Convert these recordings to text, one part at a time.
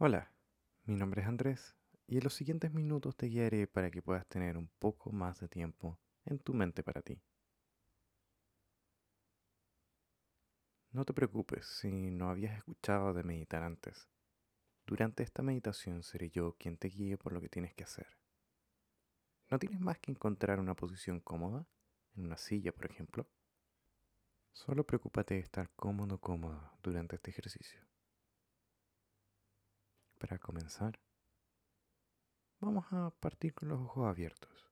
Hola, mi nombre es Andrés y en los siguientes minutos te guiaré para que puedas tener un poco más de tiempo en tu mente para ti. No te preocupes si no habías escuchado de meditar antes. Durante esta meditación seré yo quien te guíe por lo que tienes que hacer. No tienes más que encontrar una posición cómoda, en una silla por ejemplo. Solo preocúpate de estar cómodo o cómoda durante este ejercicio. Para comenzar, vamos a partir con los ojos abiertos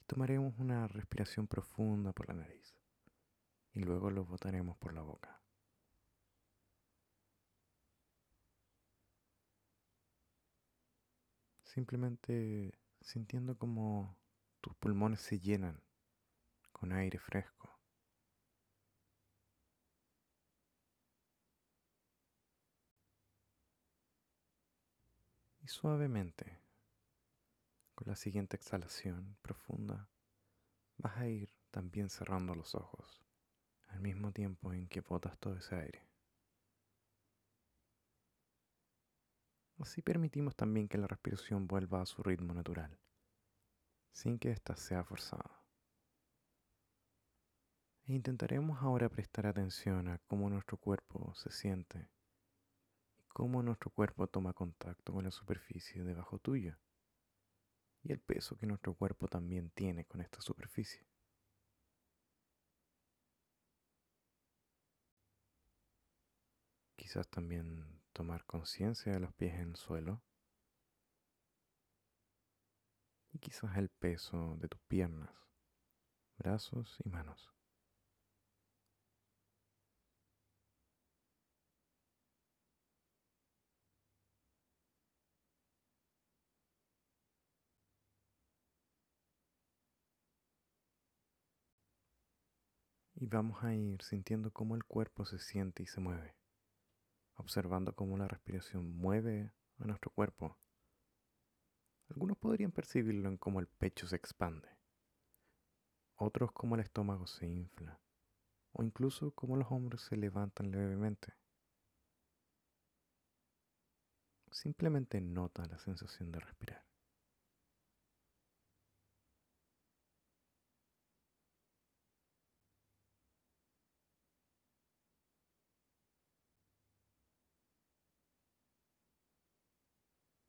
y tomaremos una respiración profunda por la nariz y luego los botaremos por la boca. Simplemente sintiendo como tus pulmones se llenan con aire fresco. Suavemente, con la siguiente exhalación profunda, vas a ir también cerrando los ojos al mismo tiempo en que botas todo ese aire. Así permitimos también que la respiración vuelva a su ritmo natural, sin que ésta sea forzada. E intentaremos ahora prestar atención a cómo nuestro cuerpo se siente cómo nuestro cuerpo toma contacto con la superficie debajo tuya y el peso que nuestro cuerpo también tiene con esta superficie. quizás también tomar conciencia de los pies en el suelo y quizás el peso de tus piernas, brazos y manos. Y vamos a ir sintiendo cómo el cuerpo se siente y se mueve observando cómo la respiración mueve a nuestro cuerpo. Algunos podrían percibirlo en cómo el pecho se expande, otros como el estómago se infla, o incluso cómo los hombros se levantan levemente. Simplemente nota la sensación de respirar.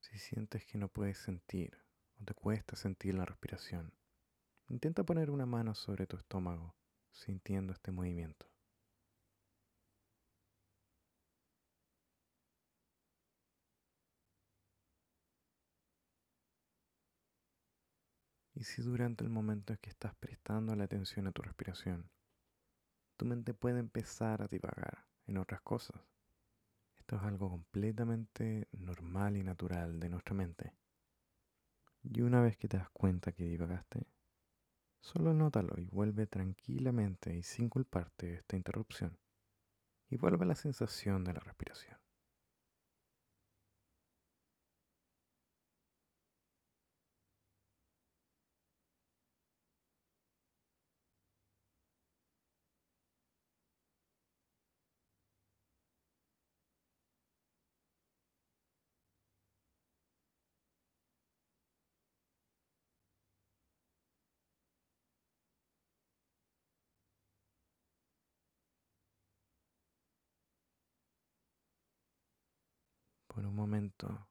Si sientes que no puedes sentir o te cuesta sentir la respiración, intenta poner una mano sobre tu estómago sintiendo este movimiento. Y si durante el momento en que estás prestando la atención a tu respiración, tu mente puede empezar a divagar en otras cosas, esto es algo completamente normal y natural de nuestra mente. Y una vez que te das cuenta que divagaste, solo nótalo y vuelve tranquilamente y sin culparte esta interrupción. Y vuelve a la sensación de la respiración. Un momento,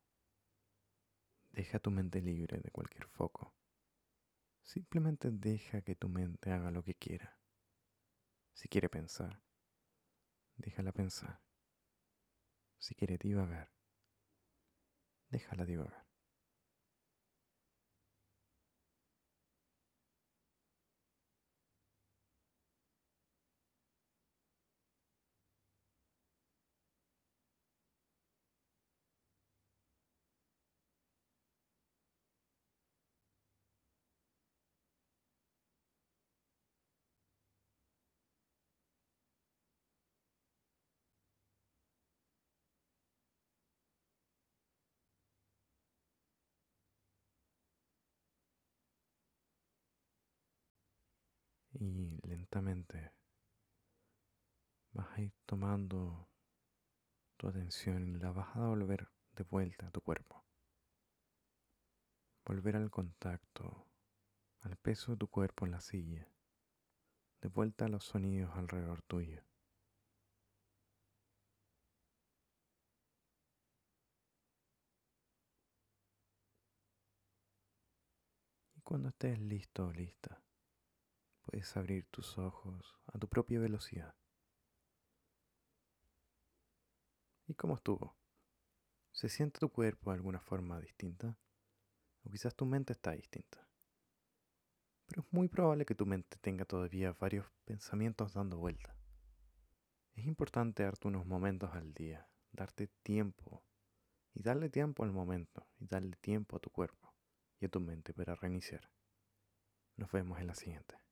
deja tu mente libre de cualquier foco. Simplemente deja que tu mente haga lo que quiera. Si quiere pensar, déjala pensar. Si quiere divagar, déjala divagar. Y lentamente vas a ir tomando tu atención y la vas a volver de vuelta a tu cuerpo. Volver al contacto, al peso de tu cuerpo en la silla, de vuelta a los sonidos alrededor tuyo. Y cuando estés listo o lista, puedes abrir tus ojos a tu propia velocidad. ¿Y cómo estuvo? ¿Se siente tu cuerpo de alguna forma distinta? O quizás tu mente está distinta. Pero es muy probable que tu mente tenga todavía varios pensamientos dando vuelta. Es importante darte unos momentos al día, darte tiempo y darle tiempo al momento y darle tiempo a tu cuerpo y a tu mente para reiniciar. Nos vemos en la siguiente.